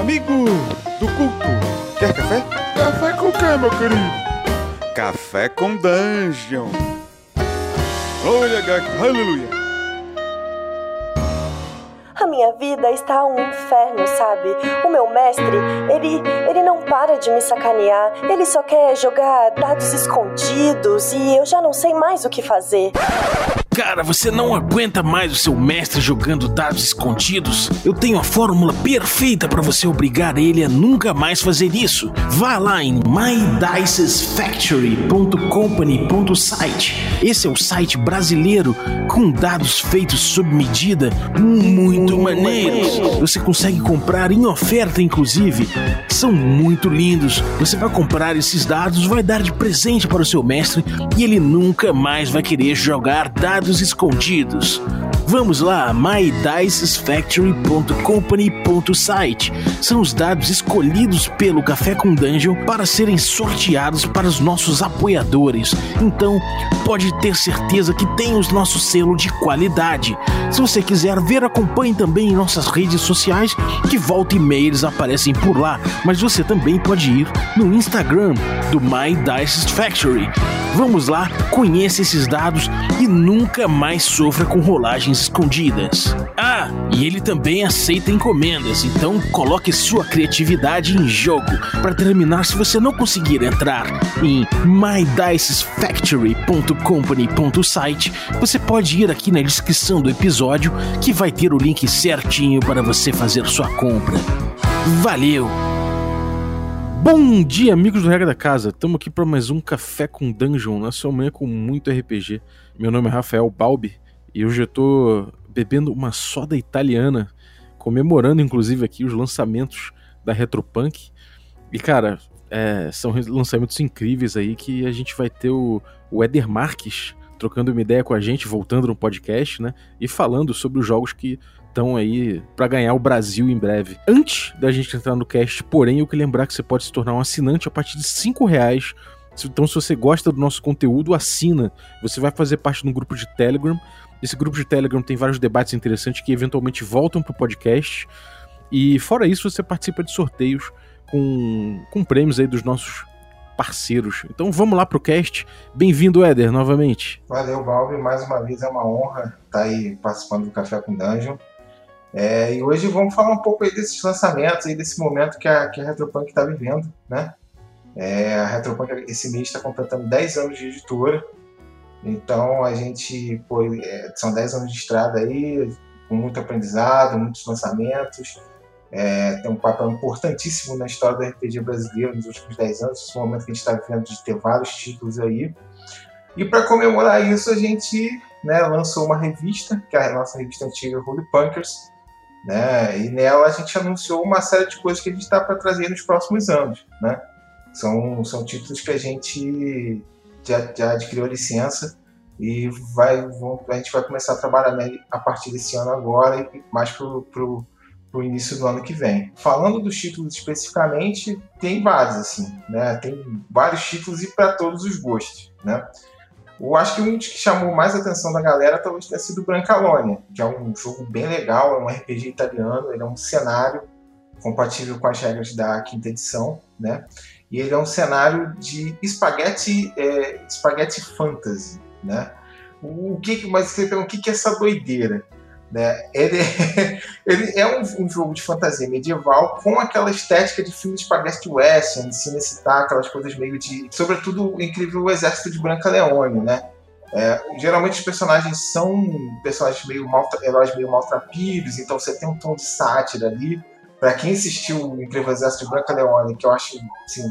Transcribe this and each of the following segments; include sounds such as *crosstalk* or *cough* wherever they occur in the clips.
Amigo do culto, quer café? Café com quê, meu querido? Café com Dungeon. Olha, gato, aleluia. A minha vida está um inferno, sabe? O meu mestre, ele, ele não para de me sacanear. Ele só quer jogar dados escondidos e eu já não sei mais o que fazer. Cara, você não aguenta mais o seu mestre jogando dados escondidos? Eu tenho a fórmula perfeita para você obrigar ele a nunca mais fazer isso. Vá lá em mydicesfactory.company.site. Esse é o site brasileiro com dados feitos sob medida, muito maneiros. Você consegue comprar em oferta, inclusive. São muito lindos. Você vai comprar esses dados, vai dar de presente para o seu mestre e ele nunca mais vai querer jogar dados dados escondidos. Vamos lá, mydicesfactory.company.site. São os dados escolhidos pelo Café com Dungeon para serem sorteados para os nossos apoiadores. Então, pode ter certeza que tem o nosso selo de qualidade. Se você quiser ver, acompanhe também em nossas redes sociais, que volta e meia eles aparecem por lá. Mas você também pode ir no Instagram do My Dice Factory. Vamos lá, conheça esses dados e nunca mais sofra com rolagens escondidas. Ah, e ele também aceita encomendas, então coloque sua criatividade em jogo. Para terminar, se você não conseguir entrar em mydicesfactory.company.site, você pode ir aqui na descrição do episódio que vai ter o link certinho para você fazer sua compra. Valeu! Bom dia, amigos do Regra da Casa. Estamos aqui para mais um Café com Dungeon, na sua manhã com muito RPG. Meu nome é Rafael Balbi e hoje eu tô bebendo uma soda italiana, comemorando inclusive aqui os lançamentos da Retropunk. E cara, é, são lançamentos incríveis aí que a gente vai ter o, o Eder Marques trocando uma ideia com a gente, voltando no podcast, né? E falando sobre os jogos que estão aí para ganhar o Brasil em breve. Antes da gente entrar no cast, porém, eu queria lembrar que você pode se tornar um assinante a partir de 5 reais. Então, se você gosta do nosso conteúdo, assina. Você vai fazer parte de um grupo de Telegram. Esse grupo de Telegram tem vários debates interessantes que eventualmente voltam pro podcast. E fora isso, você participa de sorteios com, com prêmios aí dos nossos parceiros. Então vamos lá pro cast. Bem-vindo, Éder, novamente. Valeu, Valve. Mais uma vez é uma honra estar aí participando do Café com Dungeon. É, e hoje vamos falar um pouco aí desses lançamentos, aí desse momento que a, que a Retropunk está vivendo, né? É, a Retropunk esse mês está completando 10 anos de editora, então a gente, pô, é, são 10 anos de estrada aí, com muito aprendizado, muitos lançamentos, é, tem um papel importantíssimo na história do RPG brasileiro nos últimos 10 anos, esse momento que a gente está vivendo de ter vários títulos aí. E para comemorar isso, a gente né, lançou uma revista, que é a nossa revista antiga Holy Punkers, né? E nela a gente anunciou uma série de coisas que a gente está para trazer nos próximos anos, né? São, são títulos que a gente já, já adquiriu a licença e vai, vão, a gente vai começar a trabalhar nele a partir desse ano agora e mais para o início do ano que vem. Falando dos títulos especificamente, tem vários, assim, né? Tem vários títulos e para todos os gostos, né? Eu acho que um dos que chamou mais a atenção da galera talvez tenha sido Brancalônia, que é um jogo bem legal, é um RPG italiano, ele é um cenário compatível com as regras da quinta edição, né? E ele é um cenário de espaguete, é, espaguete fantasy, né? O que, mas você pergunta, o que, que é essa doideira? Né? Ele, é, *laughs* ele é um, um, jogo de fantasia medieval com aquela estética de filme de spaghetti western, de cinecitar, aquelas coisas meio de... Sobretudo o incrível Exército de Branca Leone, né? É, geralmente os personagens são personagens meio mal, heróis meio maltrapilhos, então você tem um tom de sátira ali. Para quem assistiu Incrível Exército de Branca Leone, que eu acho assim,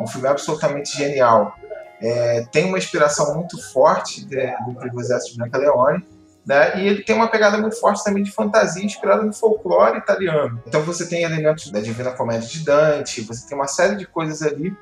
um filme absolutamente genial, é, tem uma inspiração muito forte de, do Incrível Exército de Branca Leone. Né? E ele tem uma pegada muito forte também de fantasia inspirada no folclore italiano. Então você tem elementos da Divina Comédia de Dante, você tem uma série de coisas ali.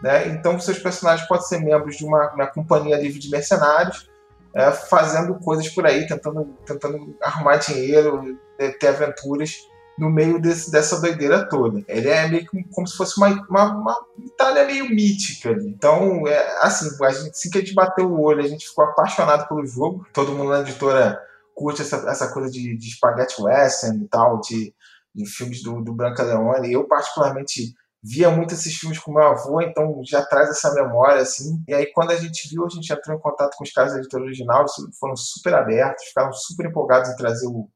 Né? Então seus personagens podem ser membros de uma, uma companhia livre de mercenários, é, fazendo coisas por aí, tentando, tentando arrumar dinheiro, é, ter aventuras no meio desse, dessa doideira toda. Ele é meio que como se fosse uma, uma, uma Itália meio mítica ali. Então, é, assim, a gente, assim que a gente bateu o olho, a gente ficou apaixonado pelo jogo. Todo mundo na editora curte essa, essa coisa de, de spaghetti western e tal, de, de filmes do, do Branca Leone. Eu, particularmente, via muito esses filmes com meu avô, então já traz essa memória, assim. E aí, quando a gente viu, a gente entrou em contato com os caras da editora original, foram super abertos, ficaram super empolgados em trazer o,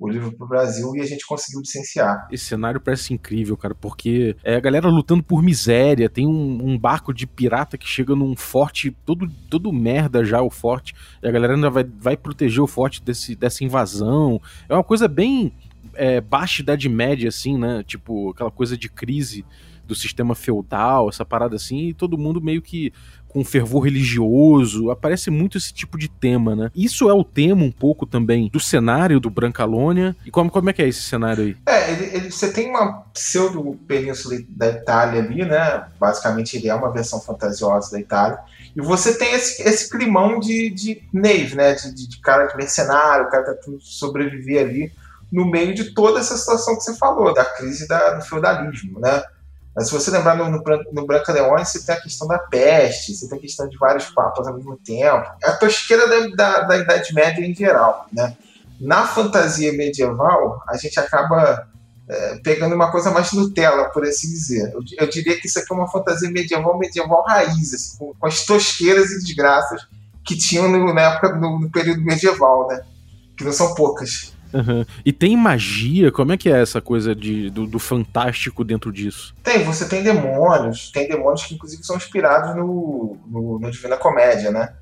o livro para o Brasil e a gente conseguiu licenciar. Esse cenário parece incrível, cara, porque é a galera lutando por miséria, tem um, um, barco de pirata que chega num forte, todo, todo merda já o forte, e a galera ainda vai, vai proteger o forte desse, dessa invasão. É uma coisa bem é, baixa idade média, assim, né? Tipo, aquela coisa de crise do sistema feudal, essa parada assim, e todo mundo meio que com fervor religioso, aparece muito esse tipo de tema, né? Isso é o tema um pouco também do cenário do Brancalônia. E como, como é que é esse cenário aí? É, ele, ele, você tem uma pseudo-península da Itália ali, né? Basicamente ele é uma versão fantasiosa da Itália. E você tem esse, esse climão de, de Nave, né? De, de, de cara de mercenário, o cara tá tudo sobreviver ali no meio de toda essa situação que você falou, da crise da, do feudalismo, né? Mas se você lembrar no, no, no Branca Leone, você tem a questão da peste, você tem a questão de vários papas ao mesmo tempo. É a tosqueira da, da, da Idade Média em geral. Né? Na fantasia medieval, a gente acaba é, pegando uma coisa mais Nutella, por assim dizer. Eu, eu, diria que isso aqui é uma fantasia medieval, medieval raiz, assim, com, com, as tosqueiras e desgraças que tinham no, na época, no, no período medieval, né? Que não são poucas. Uhum. E tem magia? Como é que é essa coisa de, do, do, fantástico dentro disso? Tem, você tem demônios, tem demônios que inclusive são inspirados no, no, no Divina Comédia, né?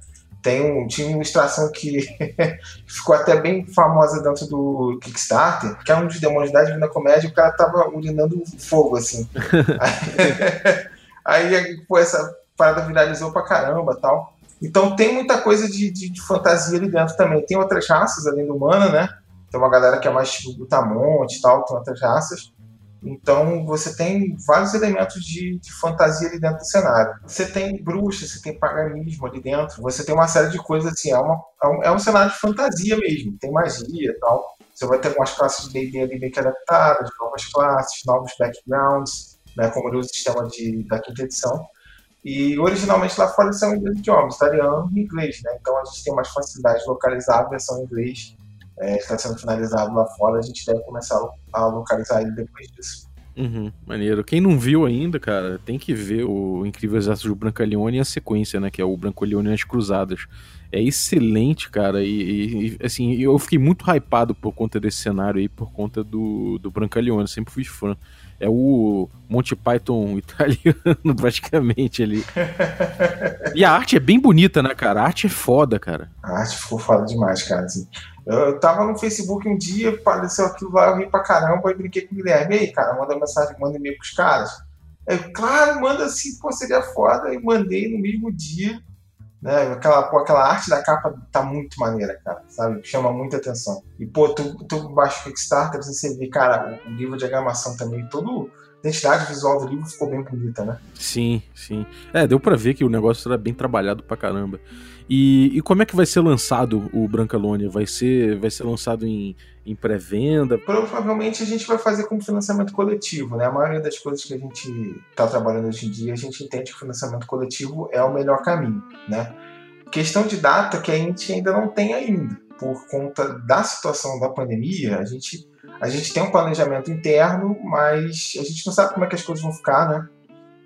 Tem um, tinha uma ilustração que *laughs* ficou até bem famosa dentro do Kickstarter, que é um dos demônios da Divina Comédia, o cara tava urinando fogo, assim. *laughs* aí, aí pô, essa parada viralizou pra caramba tal. Então tem muita coisa de, de, de fantasia ali dentro também. Tem outras raças além do humana, né? Tem uma galera que é mais tipo Butamonte e tal, tem outras raças. Então você tem vários elementos de, de, fantasia ali dentro do cenário. Você tem bruxas, você tem paganismo ali dentro, você tem uma série de coisas assim. É, uma, é, um, é um cenário de fantasia mesmo, tem magia e tal. Você vai ter algumas classes de D&D ali bem que adaptadas, novas classes, novos backgrounds, né, como o sistema de, da quinta edição. E originalmente lá fora são em dois idiomas, italiano e inglês, né? Então a gente tem mais facilidade de localizar a versão em inglês é, está sendo finalizado lá fora, a gente deve começar a localizar ele depois disso. Uhum, maneiro. Quem não viu ainda, cara, tem que ver o Incrível Exército do Brancaleone e a sequência, né? Que é o Brancaleone e as Cruzadas. É excelente, cara. E, e, assim, eu fiquei muito hypado por conta desse cenário aí, por conta do, do Brancaleone. Sempre fui fã. É o Monty Python *laughs* italiano, praticamente ali. *laughs* e a arte é bem bonita, né, cara? A arte é foda, cara. A arte ficou foda demais, cara. Assim. Eu tava no Facebook um dia, apareceu aquilo lá, eu ri pra caramba, e brinquei com o Guilherme. E aí, cara, manda mensagem, manda e-mail pros caras. Eu, claro, manda assim, pô, seria foda. E mandei no mesmo dia. Né? Aquela, pô, aquela arte da capa tá muito maneira, cara, sabe? Chama muita atenção. E, pô, tu, tu baixa o Kickstarter, você vê, cara, o, livro de diagramação também, todo a identidade visual do livro ficou bem bonita, né? Sim, sim. É, deu para ver que o negócio era bem trabalhado pra caramba. E, e como é que vai ser lançado o Brancalônia? Vai ser, vai ser lançado em, em pré-venda? Provavelmente a gente vai fazer como financiamento coletivo, né? A maioria das coisas que a gente está trabalhando hoje em dia, a gente entende que o financiamento coletivo é o melhor caminho, né? Questão de data que a gente ainda não tem ainda. Por conta da situação da pandemia, a gente, a gente tem um planejamento interno, mas a gente não sabe como é que as coisas vão ficar, né?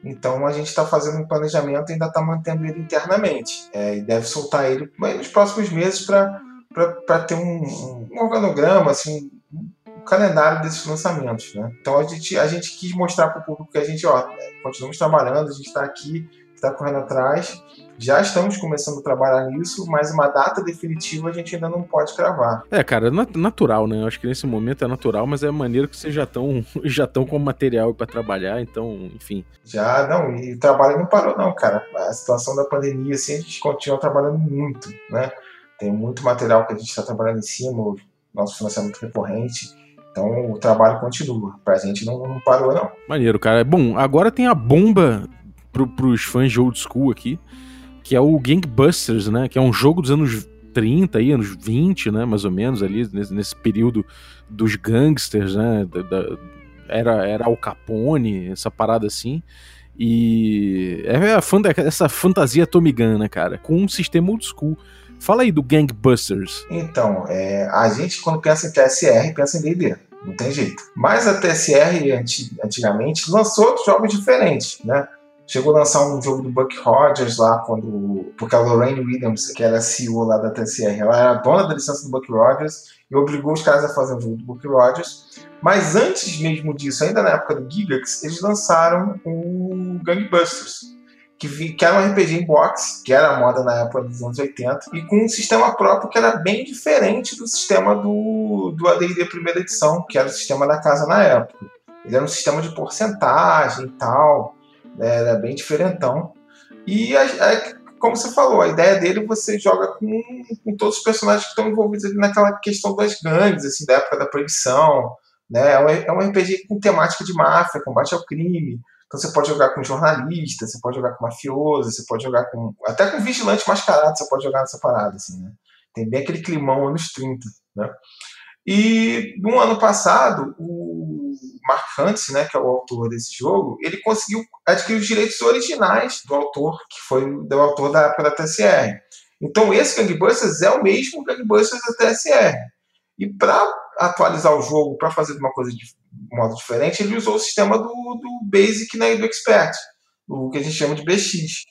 Então a gente está fazendo um planejamento e ainda está mantendo ele internamente. É, e deve soltar ele nos próximos meses para ter um, um, organograma, assim, um calendário desses lançamentos. Né? Então a gente, a gente quis mostrar para o público que a gente ó, continuamos trabalhando, a gente está aqui, está correndo atrás já estamos começando a trabalhar nisso, mas uma data definitiva a gente ainda não pode cravar. É, cara, é natural, né? Eu acho que nesse momento é natural, mas é maneiro que vocês já estão *laughs* já estão com material para trabalhar, então, enfim. Já, não, e o trabalho não parou, não, cara. A situação da pandemia, assim, a gente continua trabalhando muito, né? Tem muito material que a gente está trabalhando em cima, o nosso financiamento recorrente. Então o trabalho continua. Pra gente não, não parou, não. Maneiro, cara. Bom, agora tem a bomba pro, pros fãs de old school aqui que é o Gangbusters, né? Que é um jogo dos anos 30 aí, anos 20, né? Mais ou menos ali, nesse, nesse período dos gangsters, né? Da, da, era, era Al Capone, essa parada assim. E é a fã, essa fantasia Tommy Gun, né, cara? Com um sistema old school. Fala aí do Gangbusters. Então, é, a gente quando pensa em TSR, pensa em D&D, Não tem jeito. Mas a TSR, antigamente, lançou outros jogos diferentes, né? Chegou a lançar um jogo do Buck Rogers lá, quando. Porque a Lorraine Williams, que era CEO lá da TSR, ela era dona da licença do Buck Rogers e obrigou os caras a fazer um jogo do Buck Rogers. Mas antes mesmo disso, ainda na época do Gigax, eles lançaram o Gangbusters que, que era um RPG em box, que era a moda na época dos anos 80, e com um sistema próprio que era bem diferente do sistema do, do AD&D primeira edição, que era o sistema da casa na época. Ele era um sistema de porcentagem e tal, era bem diferentão. E, como você falou, a ideia dele você joga com, com todos os personagens que estão envolvidos ali naquela questão das gangues, assim, da época da proibição, né? É um, é RPG com temática de máfia, combate ao crime, então você pode jogar com jornalista, você pode jogar com mafioso, você pode jogar com. Até com vigilante mascarado você pode jogar nessa parada, assim, né? Tem bem aquele climão anos 30, né? E no ano passado, o Mark Huntz, né, que é o autor desse jogo, ele conseguiu adquirir os direitos originais do autor, que foi do autor da época da TSR. Então esse Gangbusters é o mesmo Gangbusters da TSR. E para atualizar o jogo, para fazer uma coisa de modo diferente, ele usou o sistema do, do Basic né, e do Expert, o que a gente chama de BX,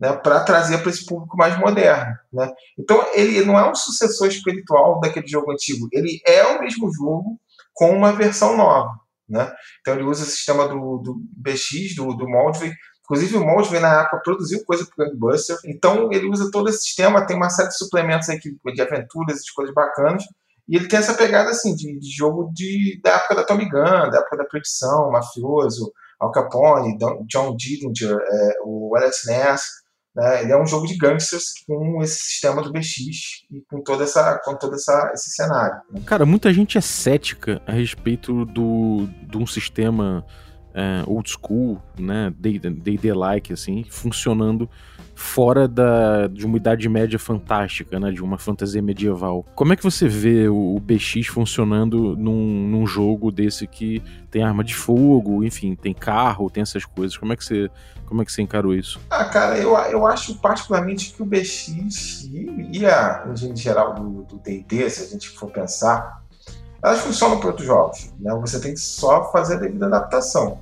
né, para trazer para esse público mais moderno. Né? Então, ele não é um sucessor espiritual daquele jogo antigo, ele é o mesmo jogo com uma versão nova. Né? Então, ele usa o sistema do, do BX, do, do Moldvay, Inclusive, o Moldvay, na época, produziu coisa para o Gangbuster. Então, ele usa todo esse sistema, tem uma série de suplementos aí de aventuras, de coisas bacanas. E ele tem essa pegada assim de, de jogo de, da época da Tommy Gun, da época da Perdição, Mafioso, Al Capone, Don, John Dillinger, é, o Alex Ness. Né? Ele é um jogo de gangsters com esse sistema do BX e com toda essa, com todo essa, esse cenário. Né? Cara, muita gente é cética a respeito do, de um sistema é, old school, né, D&D-like, assim, funcionando fora da, de uma idade média fantástica, né? De uma fantasia medieval. Como é que você vê o, o BX funcionando num, num, jogo desse que tem arma de fogo, enfim, tem carro, tem essas coisas? Como é que você, como é que você encarou isso? Ah, cara, eu, eu acho particularmente que o BX e, a em geral do D&D, se a gente for pensar, elas funcionam para outros jogos, né? Você tem que só fazer a devida adaptação.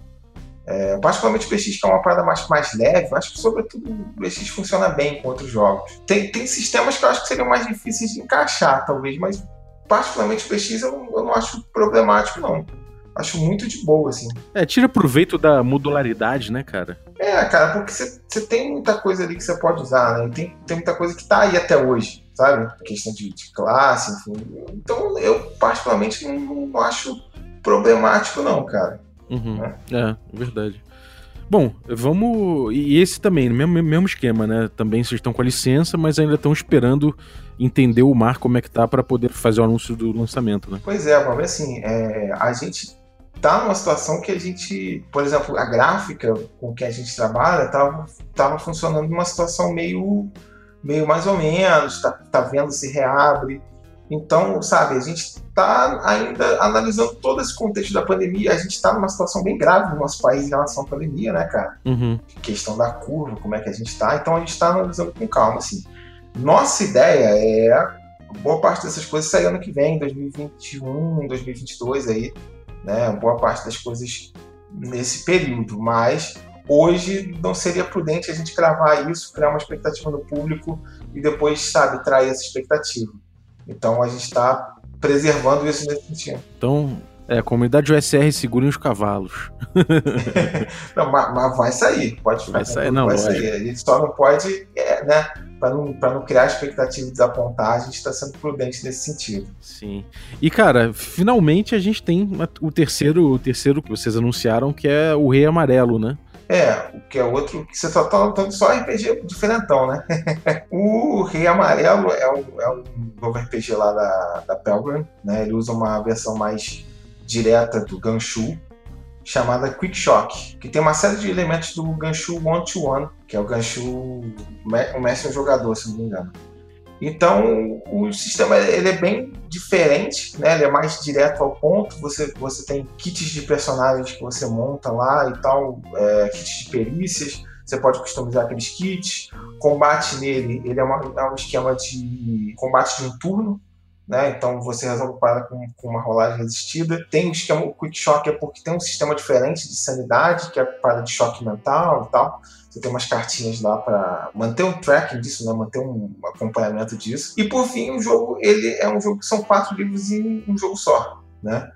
É, particularmente o PX, que é uma parada mais, mais leve, acho que sobretudo o PX funciona bem com outros jogos. Tem, tem sistemas que eu acho que seriam mais difíceis de encaixar, talvez, mas particularmente o PX eu não, eu não acho problemático, não. Acho muito de boa, assim. É, tira proveito da modularidade, né, cara? É, cara, porque você tem muita coisa ali que você pode usar, né? Tem, tem muita coisa que tá aí até hoje, sabe? A questão de, de classe, enfim. Então, eu particularmente não, não acho problemático, não, cara. Uhum. Né? É, verdade. Bom, vamos. E esse também, mesmo, mesmo esquema, né? Também vocês estão com a licença, mas ainda estão esperando entender o mar como é que tá para poder fazer o anúncio do lançamento, né? Pois é, vamos assim, é, a gente tá numa situação que a gente, por exemplo, a gráfica com que a gente trabalha tava, tava funcionando numa situação meio, meio mais ou menos, tá, tá vendo se reabre. Então, sabe, a gente está ainda analisando todo esse contexto da pandemia. A gente está numa situação bem grave no nosso país em relação à pandemia, né, cara? Uhum. Questão da curva, como é que a gente está. Então, a gente está analisando com calma, assim. Nossa ideia é boa parte dessas coisas sair ano que vem, 2021, 2022 aí, né? Boa parte das coisas nesse período, mas hoje não seria prudente a gente gravar isso, criar uma expectativa no público e depois, sabe, trair essa expectativa. Então a gente está preservando isso nesse sentido. Então, é, comunidade USR segurem os cavalos. *laughs* não, mas, mas, vai sair, pode ficar. Vai sair, não, vai sair. A gente só não pode, é, né? Para não, não criar expectativa e desapontar, a gente está sendo prudente nesse sentido. Sim. E, cara, finalmente a gente tem o terceiro, o terceiro que vocês anunciaram, que é o Rei Amarelo, né? É, o que é outro que você só tá lutando só RPG diferentão, né? *laughs* o Rei Amarelo é um, é um novo RPG lá da, da Pelgrim, né? Ele usa uma versão mais direta do Ganshu, chamada Quick Shock, que tem uma série de elementos do Ganshu One to One, que é o Ganshu o mestre jogador, se não me engano. Então, o sistema ele é bem diferente, né? Ele é mais direto ao ponto. Você, você tem kits de personagens que você monta lá e tal, é, kits de perícias. Você pode customizar aqueles kits. Combate nele, ele é, uma, é um esquema de combate de um turno. Né? Então você resolve a parada com, com, uma rolagem resistida. Tem o esquema o Quick Shock, é porque tem um sistema diferente de sanidade, que é a parada de choque mental e tal. Você tem umas cartinhas lá para manter um tracking disso, né? manter um acompanhamento disso. E por fim, o jogo ele é um jogo que são quatro livros em um jogo só, né?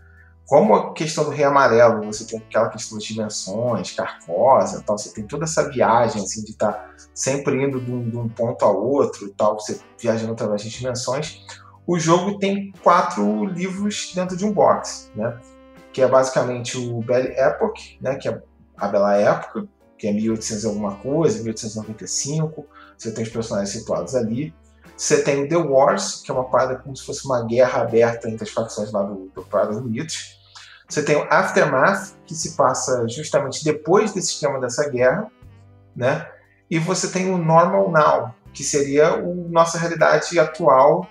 Como a questão do Rei Amarelo, você tem aquela questão das dimensões, carcosa tal, você tem toda essa viagem assim, de estar tá sempre indo de um, de um ponto a outro e tal, você viajando através das dimensões o jogo tem quatro livros dentro de um box, né? Que é basicamente o Belle Epoch, né? Que é a Bela Época, que é 1800 alguma coisa, 1895. Você tem os personagens situados ali. Você tem o The Wars, que é uma parada como se fosse uma guerra aberta entre as facções lá do, do Mitos. Você tem o Aftermath, que se passa justamente depois desse esquema dessa guerra, né? E você tem o Normal Now, que seria a nossa realidade atual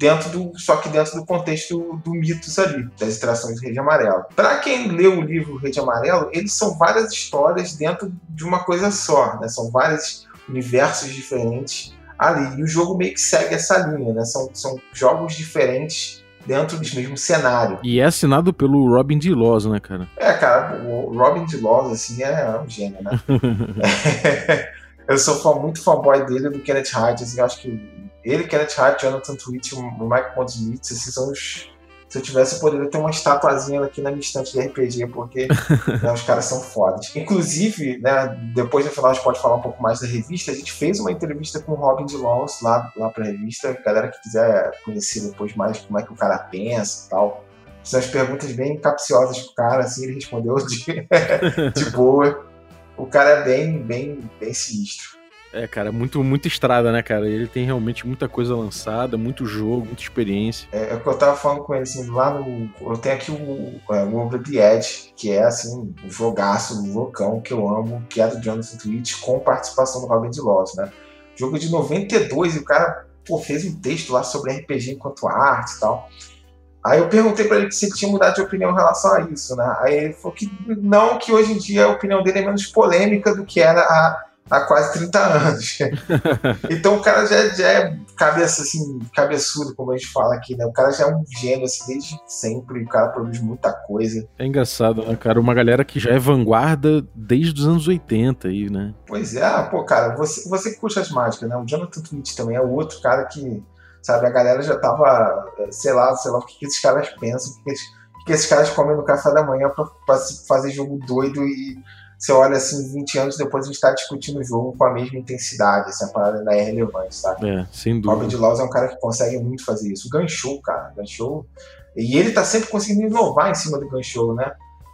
dentro do só que dentro do contexto do mitos ali das extrações do Rede Amarelo. Para quem leu o livro Rede Amarelo, eles são várias histórias dentro de uma coisa só, né? São vários universos diferentes ali. E o jogo meio que segue essa linha, né? São, são jogos diferentes dentro do mesmo cenário. E é assinado pelo Robin de Laws, né, cara? É, cara, o Robin de Laws, assim, é um gênio, né? *laughs* *laughs* eu sou fã, muito fanboy dele do Kenneth Hart, assim, eu acho que ele, Kenneth Hart, Jonathan Twitch, o Mike Pondsmith, esses são os. Se eu tivesse, eu poderia ter uma estatuazinha aqui na minha estante de RPG, porque *laughs* né, os caras são fodas. Inclusive, né, depois no final a gente pode falar um pouco mais da revista. A gente fez uma entrevista com o Robin de Laws lá, lá pra revista. Galera que quiser conhecer depois mais como é que o cara pensa e tal. São as perguntas bem capciosas pro cara, assim, ele respondeu de, *laughs* de boa. O cara é bem, bem, bem sinistro. É, cara, muito, muita estrada, né, cara? Ele tem realmente muita coisa lançada, muito jogo, muita experiência. É, é o que eu tava falando com ele, assim, lá no. Eu tenho aqui o, é, o Over the Edge, que é, assim, o jogaço do Vulcão que eu amo, que é do Jonathan Twitch, com participação do Robin de Loss, né? Jogo de 92 e o cara, pô, fez um texto lá sobre RPG enquanto arte e tal. Aí eu perguntei para ele se ele tinha mudado de opinião em relação a isso, né? Aí ele falou que não, que hoje em dia a opinião dele é menos polêmica do que era há há quase 30 anos. *laughs* então o cara já, já é cabeça assim, cabeçudo, como a gente fala aqui, né? O cara já é um gênio assim desde sempre, o cara produz muita coisa. É engraçado, né, cara? Uma galera que já é vanguarda desde os anos 80 aí, né? Pois é, ah, pô, cara, você, você que curte as mágicas, né? O Jonathan Twitch também é outro cara que, sabe, a galera já tava, sei lá, sei lá o que, que esses caras pensam, o que, que, esses, que esses caras comem no café da manhã pra, pra fazer jogo doido e você olha assim, 20 anos depois a gente está discutindo o jogo com a mesma intensidade, essa assim, parada ainda é relevante, sabe? É, sem dúvida. Robert Laws é um cara que consegue muito fazer isso. O Ganchou, cara, Ganchou. E ele tá sempre conseguindo inovar em cima do Ganchou, né?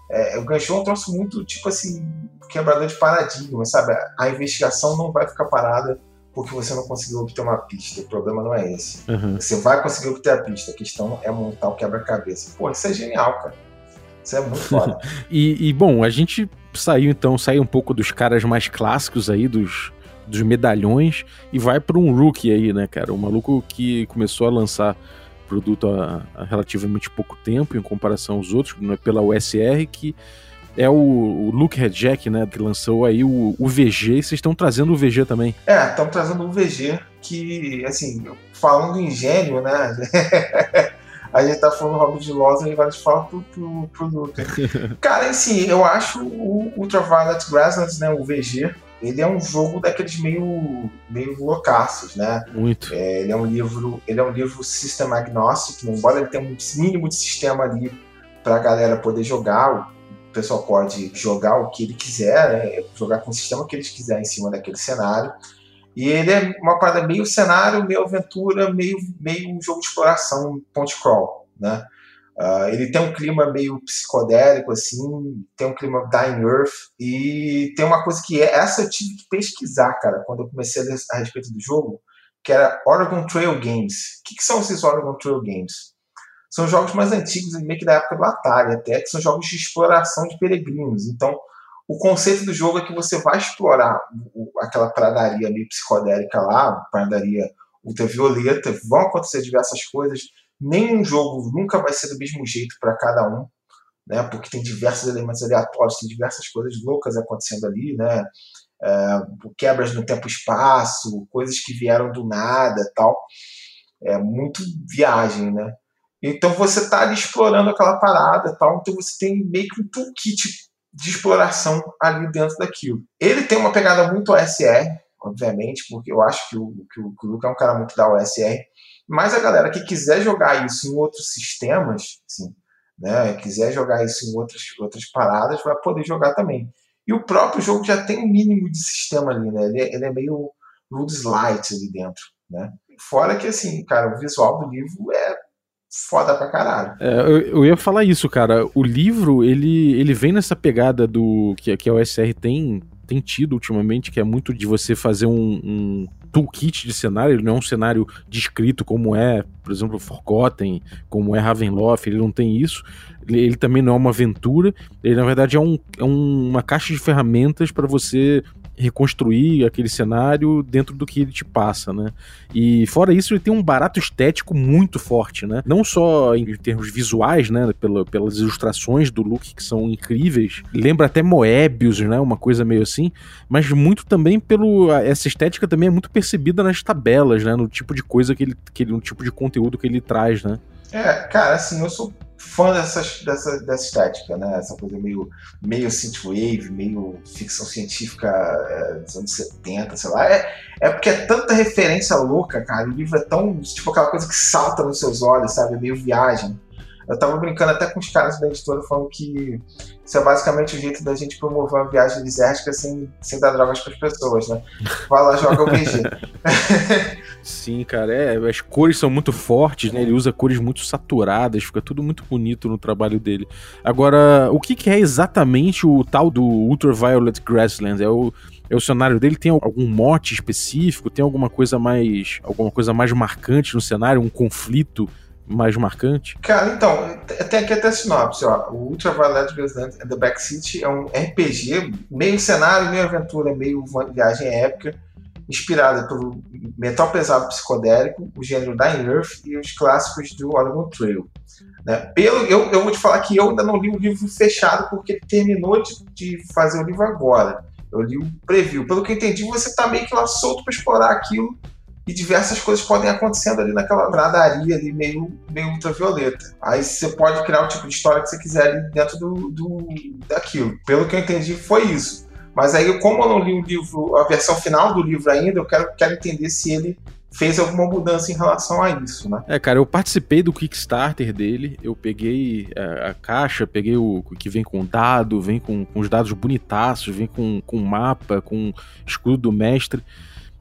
É, o Ganchou é um troço muito, tipo assim, quebrador de paradigma, sabe? A investigação não vai ficar parada porque você não conseguiu obter uma pista. O problema não é esse. Uhum. Você vai conseguir obter a pista. A questão é montar o quebra-cabeça. Pô, isso é genial, cara. Isso é muito foda. *laughs* e, e, bom, a gente saiu então, saiu um pouco dos caras mais clássicos aí, dos, dos medalhões, e vai para um rookie aí, né, cara? Um maluco que começou a lançar produto há, há relativamente pouco tempo em comparação aos outros, não é pela USR, que é o, o Luke Jack, né, que lançou aí o, o VG, e vocês estão trazendo o VG também. É, estão trazendo o VG, que, assim, falando em gênio, né, *laughs* a gente tá falando Robin de Loza e vai falar pro, pro, pro Luca. *laughs* Cara, em si, eu acho o Ultraviolet Grasslands, né, o VG, ele é um jogo daqueles meio, meio loucaços, né? Muito. É, ele é um livro, ele é um livro system agnostic, né? embora ele tenha um mínimo de sistema ali para a galera poder jogar, o pessoal pode jogar o que ele quiser, né? jogar com o sistema que eles quiserem em cima daquele cenário. E ele é uma parada meio cenário, meio aventura, meio, meio jogo de exploração, point crawl, né? Uh, ele tem um clima meio psicodélico, assim, tem um clima Dying Earth, e tem uma coisa que é, essa eu tive que pesquisar, cara, quando eu comecei a ler a respeito do jogo, que era Oregon Trail Games. O que, que são esses Oregon Trail Games? São jogos mais antigos, meio que da época do Atari até, que são jogos de exploração de peregrinos. Então, o conceito do jogo é que você vai explorar aquela pradaria meio psicodélica lá, pradaria ultravioleta, vão acontecer diversas coisas. Nenhum jogo nunca vai ser do mesmo jeito para cada um, né? Porque tem diversos elementos aleatórios, tem diversas coisas loucas acontecendo ali, né? É, quebras no tempo e espaço, coisas que vieram do nada, tal. é muito viagem, né? Então você está ali explorando aquela parada tal, então você tem meio que um toolkit de exploração ali dentro daquilo. Ele tem uma pegada muito OSR, obviamente, porque eu acho que o, que o, o Luca é um cara muito da OSR, mas a galera que quiser jogar isso em outros sistemas, assim, né, quiser jogar isso em outras, outras paradas, vai poder jogar também. E o próprio jogo já tem um mínimo de sistema ali, né? Ele, é, ele é meio rules light ali dentro, né? Fora que, assim, cara, o visual do livro é foda pra caralho. É, eu, eu, ia falar isso, cara. O livro, ele, ele vem nessa pegada do que, que a OSR tem, tem tido ultimamente, que é muito de você fazer um, um toolkit de cenário, ele não é um cenário descrito como é, por exemplo, Forgotten, como é Ravenloft, ele não tem isso. Ele, também não é uma aventura, ele na verdade é, um, é um, uma caixa de ferramentas para você reconstruir aquele cenário dentro do que ele te passa, né? E fora isso, ele tem um barato estético muito forte, né? Não só em termos visuais, né? Pela, pelas ilustrações do look que são incríveis. Lembra até Moebius, né? Uma coisa meio assim. Mas muito também pelo... Essa estética também é muito percebida nas tabelas, né? No tipo de coisa que ele... Que ele no tipo de conteúdo que ele traz, né? É, cara, assim, eu sou fã dessa, dessa, dessa estética, né? Essa coisa meio, meio synthwave, meio ficção científica é, dos anos 70, sei lá. É, é porque é tanta referência louca, cara. O livro é tão, tipo, aquela coisa que salta nos seus olhos, sabe? É meio viagem. Eu tava brincando até com os caras da editora falando que isso é basicamente o jeito da gente promover uma viagem desértica sem, sem dar drogas para as pessoas, né? Vai lá, joga o BG. *laughs* Sim, cara, é, as cores são muito fortes, né? Ele usa cores muito saturadas, fica tudo muito bonito no trabalho dele. Agora, o que, que é exatamente o tal do Ultraviolet Grasslands? É o é o cenário dele tem algum mote específico? Tem alguma coisa mais alguma coisa mais marcante no cenário, um conflito mais marcante? Cara, então, tem aqui até sinopse, ó. O Ultraviolet Grassland and the Backseat é um RPG, meio cenário, meio aventura, meio viagem épica, inspirada pelo metal pesado psicodélico, o gênero Dying Earth e os clássicos do Oregon Trail. Né? Pelo, eu, eu vou te falar que eu ainda não li o livro fechado, porque ele terminou de, de fazer o livro agora. Eu li o preview. Pelo que eu entendi, você está meio que lá solto para explorar aquilo e diversas coisas podem acontecendo ali naquela bradaria ali meio, meio ultravioleta. Aí você pode criar o tipo de história que você quiser ali dentro do, do daquilo. Pelo que eu entendi, foi isso. Mas aí, como eu não li o livro, a versão final do livro ainda, eu quero, quero entender se ele fez alguma mudança em relação a isso, né? É, cara, eu participei do Kickstarter dele, eu peguei a, é, a caixa, peguei o que vem com dado, vem com, com os dados bonitaços, vem com, com mapa, com escudo do mestre.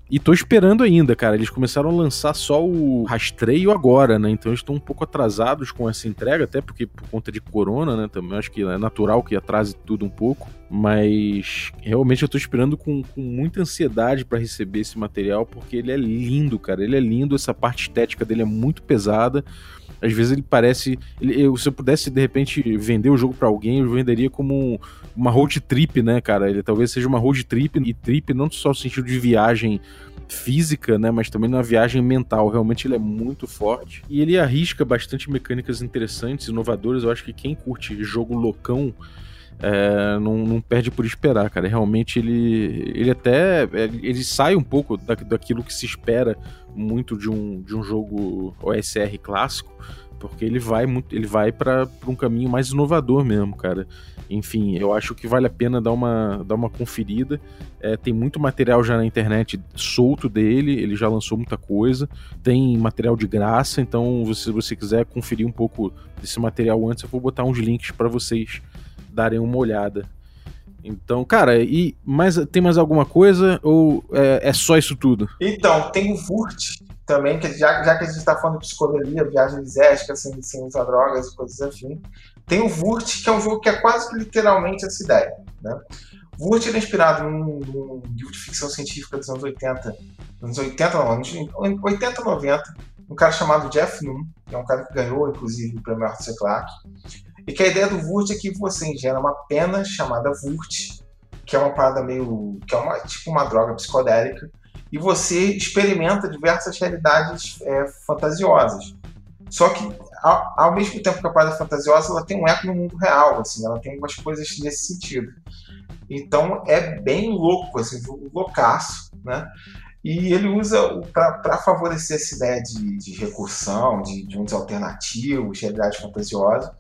E tô esperando ainda, cara. Eles começaram a lançar só o rastreio agora, né? Então estão um pouco atrasados com essa entrega, até porque por conta de corona, né? Também acho que é natural que atrase tudo um pouco. Mas realmente eu tô esperando com, com muita ansiedade para receber esse material, porque ele é lindo, cara. Ele é lindo, essa parte estética dele é muito pesada. Às vezes ele parece. Ele, eu, se eu pudesse, de repente, vender o jogo para alguém, eu venderia como uma road trip, né, cara? Ele talvez seja uma road trip, e trip não só no sentido de viagem física, né, mas também na viagem mental. Realmente ele é muito forte e ele arrisca bastante mecânicas interessantes, inovadoras. Eu acho que quem curte jogo loucão é, não, não, perde por esperar, cara. Realmente ele, ele até ele sai um pouco da, daquilo que se espera muito de um, de um jogo OSR clássico, porque ele vai muito, ele vai para um caminho mais inovador mesmo, cara. Enfim, eu acho que vale a pena dar uma, dar uma conferida. É, tem muito material já na internet solto dele, ele já lançou muita coisa. Tem material de graça, então se você quiser conferir um pouco desse material antes, eu vou botar uns links para vocês darem uma olhada. Então, cara, e mais, tem mais alguma coisa ou é, é só isso tudo? Então, tem o Vurt também, que já, já que a gente está falando de psicodelia, viagem desértica, sem, sem usar drogas coisas assim. Tem o Vurt, que é um jogo que é quase que literalmente essa ideia. Né? Vurt é inspirado num, num, livro de ficção científica dos anos 80, anos 80 não, anos 80, 90, um cara chamado Jeff Noon, que é um cara que ganhou, inclusive, o prêmio Arthur C. Clarke, e que a ideia do Vurt é que você ingera uma pena chamada Vurt, que é uma parada meio. que é uma, tipo uma droga psicodélica, e você experimenta diversas realidades é, fantasiosas. Só que, ao, ao, mesmo tempo que a parada fantasiosa, ela tem um eco no mundo real, assim, ela tem umas coisas nesse sentido. Então é bem louco, assim, loucaço, né? E ele usa, para favorecer essa ideia de, de recursão, de, de mundos alternativos, realidade fantasiosa,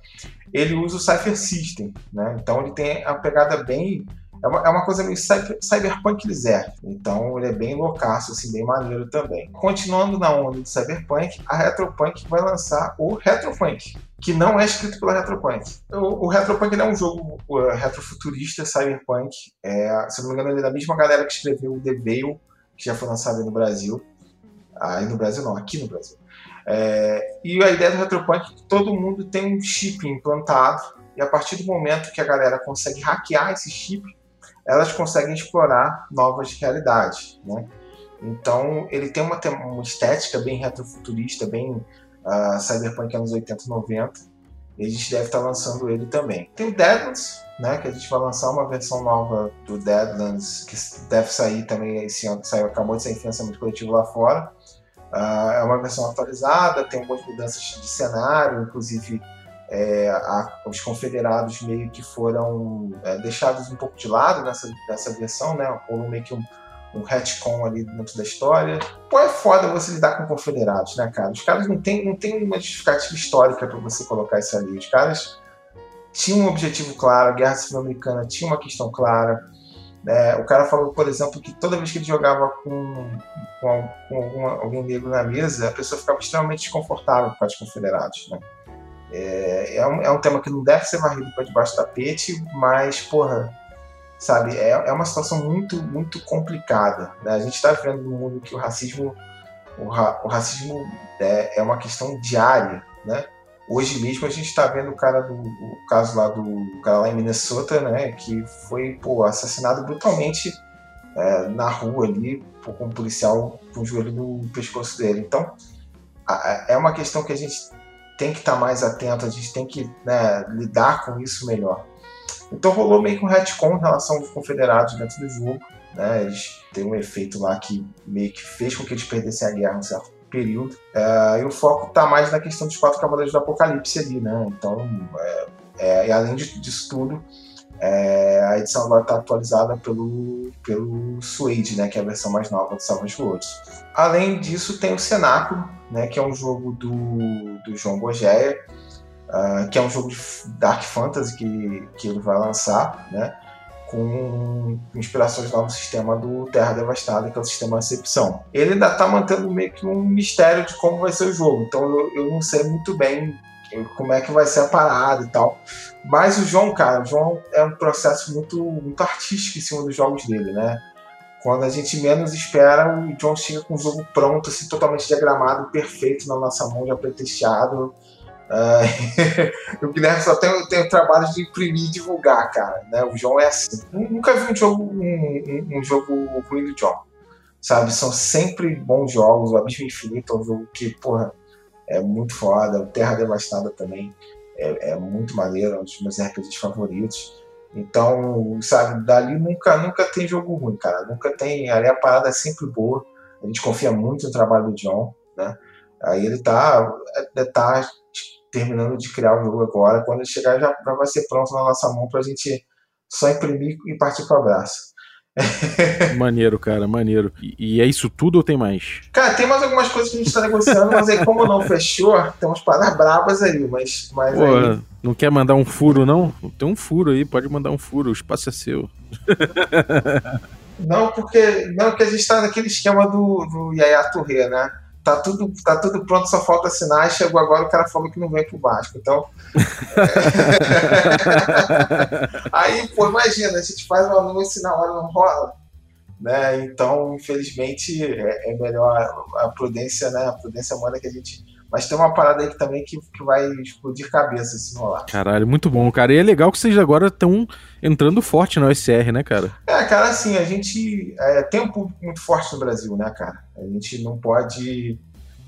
ele usa o Cypher System. Né? Então ele tem a pegada bem é uma, é uma coisa meio cyber, cyberpunk lizard. Então ele é bem loucaço, assim, bem maneiro também. Continuando na onda do cyberpunk, a Retropunk vai lançar o Retropunk, que não é escrito pela Retropunk. O, o Retropunk é um jogo uh, retrofuturista, cyberpunk. É, se não me engano, ele é da mesma galera que escreveu o The Veil, que já foi lançado no Brasil. Aí no Brasil não, aqui no Brasil. É, e a ideia do Retropunk é que todo mundo tem um chip implantado, e a partir do momento que a galera consegue hackear esse chip, elas conseguem explorar novas realidades, né? Então, ele tem uma, uma estética bem retrofuturista, bem uh, cyberpunk anos 80 e 90, e a gente deve estar lançando ele também. Tem o Deadlands, né, que a gente vai lançar uma versão nova do Deadlands, que deve sair também esse ano, que saiu, acabou de sair em financiamento coletivo lá fora. Uh, é uma versão atualizada, tem algumas mudanças de cenário, inclusive é, a, os confederados meio que foram é, deixados um pouco de lado nessa, nessa versão, né? Ou meio que um, um retcon ali dentro da história. Pô, é foda você lidar com confederados, né, cara? Os caras não tem, não tem uma justificativa histórica para você colocar isso ali. Os caras tinham um objetivo claro, a Guerra Civil Americana tinha uma questão clara. É, o cara falou, por exemplo, que toda vez que ele jogava com, com, com alguma, alguém negro na mesa, a pessoa ficava extremamente desconfortável com os confederados, né? É, é, um, é um tema que não deve ser varrido para debaixo do tapete, mas, porra, sabe, é, é uma situação muito, muito complicada. Né? A gente está vivendo num mundo que o racismo, o, ra, o racismo é, é, uma questão diária, né? Hoje mesmo a gente está vendo o cara do o caso lá do cara lá em Minnesota, né, que foi pô, assassinado brutalmente é, na rua ali, com um policial com o joelho no pescoço dele. Então, a, é uma questão que a gente tem que estar tá mais atento, a gente tem que né, lidar com isso melhor. Então rolou meio que um retcon em relação aos confederados dentro do jogo. Né? Eles têm um efeito lá que meio que fez com que eles perdessem a guerra um certo período. É, e o foco está mais na questão dos quatro cavaleiros do apocalipse ali, né? Então, é, é, e além disso tudo, é, a edição agora está atualizada pelo, pelo Suede, né, que é a versão mais nova do Savage Worlds. Além disso, tem o Cenáculo, né, que é um jogo do, do João Bogeia, uh, que é um jogo de Dark Fantasy que, que ele vai lançar, né, com inspirações lá no sistema do Terra Devastada, que é o sistema Acepção. Ele ainda está mantendo meio que um mistério de como vai ser o jogo, então eu, eu não sei muito bem como é que vai ser a parada e tal. Mas o João, cara, o João é um processo muito, muito artístico em cima dos jogos dele, né? Quando a gente menos espera, o John chega com o jogo pronto, assim, totalmente diagramado, perfeito na nossa mão, já pretesteado. Uh, *laughs* o Guilherme só tem, tem o trabalho de imprimir e divulgar, cara. Né? O John é assim. Nunca vi um jogo, um, um, um jogo ruim do John. Sabe? São sempre bons jogos. O Abismo Infinito é um jogo que, porra, é muito foda. Terra Devastada também é, é muito maneiro, é um dos meus RPGs favoritos. Então, sabe, dali nunca, nunca tem jogo ruim, cara. Nunca tem. Ali a parada é sempre boa. A gente confia muito no trabalho do John, né? Aí ele tá, tá terminando de criar o jogo agora. Quando ele chegar, já, já vai ser pronto na nossa mão pra gente só imprimir e partir pro abraço. *laughs* maneiro, cara, maneiro. E, e, é isso tudo ou tem mais? Cara, tem mais algumas coisas que a gente tá negociando, mas aí como não fechou, tem umas paradas bravas aí, mas, mas Pô, aí... Não quer mandar um furo, não? Tem um furo aí, pode mandar um furo, o espaço é seu. *laughs* não, porque, não, porque a gente tá naquele esquema do, do Yaya Touré, né? Tá tudo, tá tudo pronto, só falta assinar, e chegou agora o cara falou que não vem pro Vasco. Então. *laughs* Aí, pô, imagina, a gente faz o anúncio e na hora não rola. Né? Então, infelizmente, é, é melhor a, prudência, né? A prudência manda que a gente mas tem uma parada aí que também que, que vai explodir cabeça se rolar. Caralho, muito bom, cara. E é legal que vocês agora estão entrando forte na OSR, né, cara? É, cara, assim, a gente é, tem um público muito forte no Brasil, né, cara? A gente não pode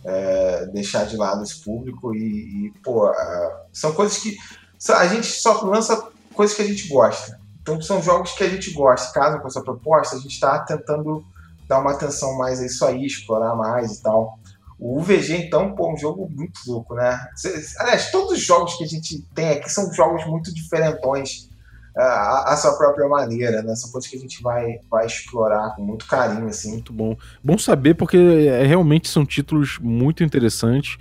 é, deixar de lado esse público e, e pô, são coisas que. A gente só lança coisas que a gente gosta. Então são jogos que a gente gosta. Caso com essa proposta, a gente está tentando dar uma atenção mais a isso aí, explorar mais e tal. O UVG, então, pô, é um jogo muito louco, né? Aliás, todos os jogos que a gente tem aqui são jogos muito diferentões. a, a, sua própria maneira, né? São coisas que a gente vai, vai explorar com muito carinho, assim. Muito bom. Bom saber, porque é, realmente são títulos muito interessantes.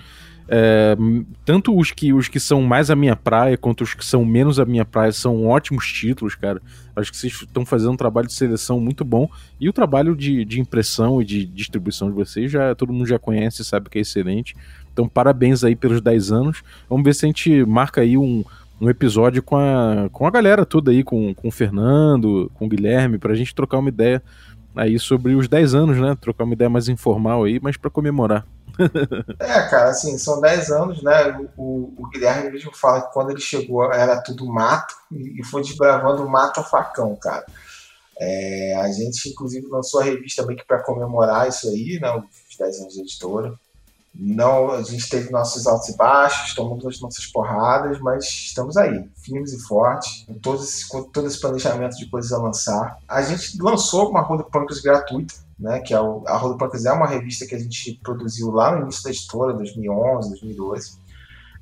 É, tanto os que, os que são mais a minha praia, quanto os que são menos a minha praia, são ótimos títulos, cara. Acho que vocês estão fazendo um trabalho de seleção muito bom. E o trabalho de, de impressão e de distribuição de vocês, já todo mundo já conhece, sabe que é excelente. Então, parabéns aí pelos 10 anos. Vamos ver se a gente marca aí um, um episódio com a, com a galera toda aí, com, com o Fernando, com o Guilherme, pra gente trocar uma ideia aí sobre os 10 anos, né? Trocar uma ideia mais informal aí, mas para comemorar. *laughs* é, cara, assim, são 10 anos, né? O, o, Guilherme mesmo fala que quando ele chegou era tudo mato e, foi desbravando mato a facão, cara. É, a gente, inclusive, lançou a revista meio que para comemorar isso aí, né? Os 10 anos de editora. Não, a gente teve nossos altos e baixos, tomamos as nossas porradas, mas estamos aí, firmes e fortes, com todo esse, com todo esse planejamento de coisas a lançar. A gente lançou uma Roda Punkers gratuita, né, que é o, a Roda é uma revista que a gente produziu lá no início da editora, 2011, 2012.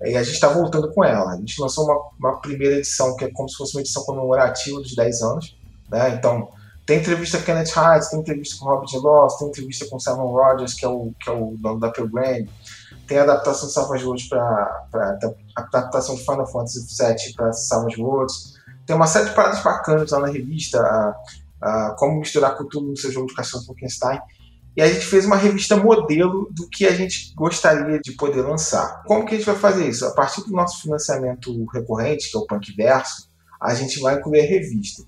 E a gente está voltando com ela. A gente lançou uma, uma, primeira edição que é como se fosse uma edição comemorativa dos 10 anos. Né? Então, tem entrevista com Kenneth Hyde, tem entrevista com Robert Loss, tem entrevista com Simon Rogers, que é o, que é o dono da Program. Tem adaptação de Savage Worlds para adaptação de Final Fantasy VII para Savage Worlds. Tem uma série de paradas bacanas lá na revista, a, a, como misturar cultura no seu jogo de Castelo Frankenstein. E a gente fez uma revista modelo do que a gente gostaria de poder lançar. Como que a gente vai fazer isso? A partir do nosso financiamento recorrente, que é o Punk Verso, a gente vai incluir a revista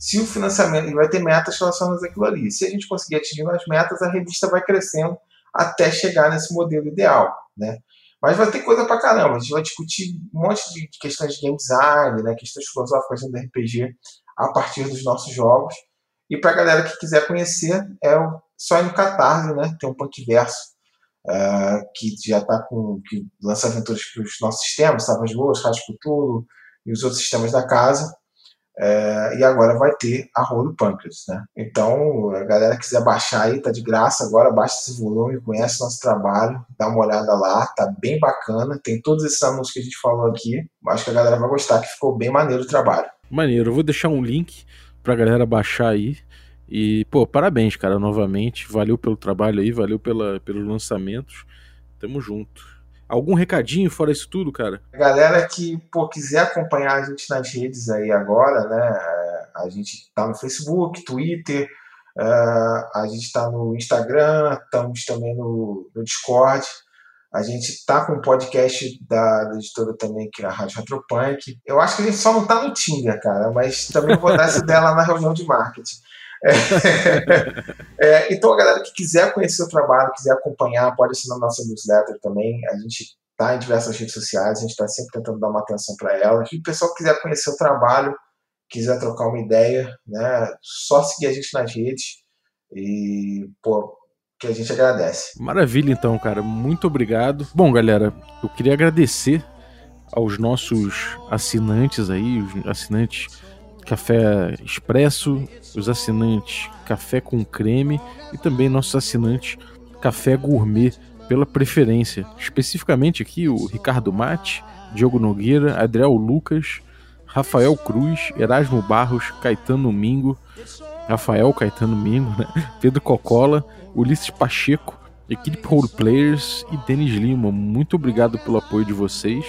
se o financiamento ele vai ter metas relacionadas àquilo ali. Se a gente conseguir atingir as metas, a revista vai crescendo até chegar nesse modelo ideal, né? Mas vai ter coisa pra caramba. A gente vai discutir um monte de questões de game design, né? questões filosóficas do RPG a partir dos nossos jogos. E pra galera que quiser conhecer, é só ir no Catarse, né? Tem um Punkverso uh, que já está com. que lança aventuras para os nossos sistemas, Savas Boas, Rádio Futuro e os outros sistemas da casa. É, e agora vai ter a Rolo Pâncreas, né? Então, a galera que quiser baixar aí, tá de graça agora, baixa esse volume, conhece nosso trabalho, dá uma olhada lá, tá bem bacana, tem todos esses anúncios que a gente falou aqui, acho que a galera vai gostar, que ficou bem maneiro o trabalho. Maneiro, eu vou deixar um link pra galera baixar aí, e, pô, parabéns, cara, novamente, valeu pelo trabalho aí, valeu pela, pelos lançamentos, tamo junto. Algum recadinho fora isso tudo, cara? Galera que pô, quiser acompanhar a gente nas redes aí agora, né? A gente tá no Facebook, Twitter, uh, a gente tá no Instagram, estamos também no, no Discord. A gente tá com um podcast da, da, editora também, que é a Rádio Retropunk. Eu acho que a gente só não tá no Tinder, cara, mas também vou dar essa *laughs* dela na reunião de marketing. É, *laughs* é, então, a galera que quiser conhecer o trabalho, quiser acompanhar, pode assinar nossa newsletter também. A gente está em diversas redes sociais, a gente está sempre tentando dar uma atenção para ela. E o pessoal que quiser conhecer o trabalho, quiser trocar uma ideia, né, só seguir a gente nas redes e, pô, que a gente agradece. Maravilha, então, cara. Muito obrigado. Bom, galera, eu queria agradecer aos nossos assinantes aí, os assinantes Café Expresso, os assinantes Café com Creme e também nossos assinantes Café Gourmet pela preferência. Especificamente aqui o Ricardo Mate, Diogo Nogueira, Adriel Lucas, Rafael Cruz, Erasmo Barros, Caetano Mingo, Rafael Caetano Mingo, né? *laughs* Pedro Cocola, Ulisses Pacheco, equipe Roleplayers e Denis Lima. Muito obrigado pelo apoio de vocês.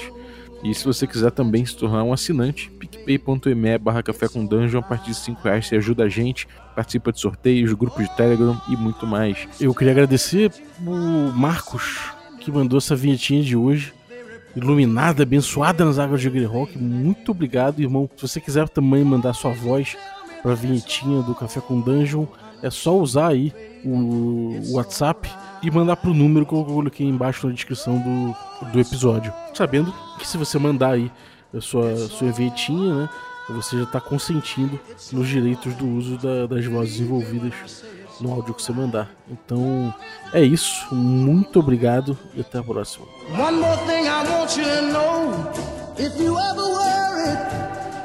E se você quiser também se tornar um assinante, picpay.me barra café com dungeon, a partir de 5 reais você ajuda a gente, participa de sorteios, grupos de Telegram e muito mais. Eu queria agradecer o Marcos, que mandou essa vinhetinha de hoje, iluminada, abençoada nas águas de Greyhawk. Muito obrigado, irmão. Se você quiser também mandar sua voz para a vinhetinha do Café com Dungeon, é só usar aí o WhatsApp e mandar pro número que eu coloquei embaixo na descrição do, do episódio. Sabendo que se você mandar aí a sua, sua vinhetinha, né? Você já está consentindo nos direitos do uso da, das vozes envolvidas no áudio que você mandar. Então é isso. Muito obrigado e até a próxima.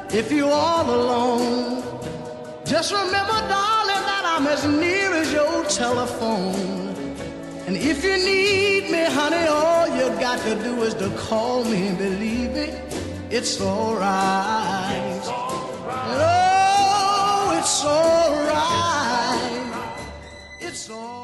If you all alone, just remember, darling, that I'm as near as your telephone. And if you need me, honey, all you got to do is to call me. Believe me, It's alright. Oh, it's alright. It's alright.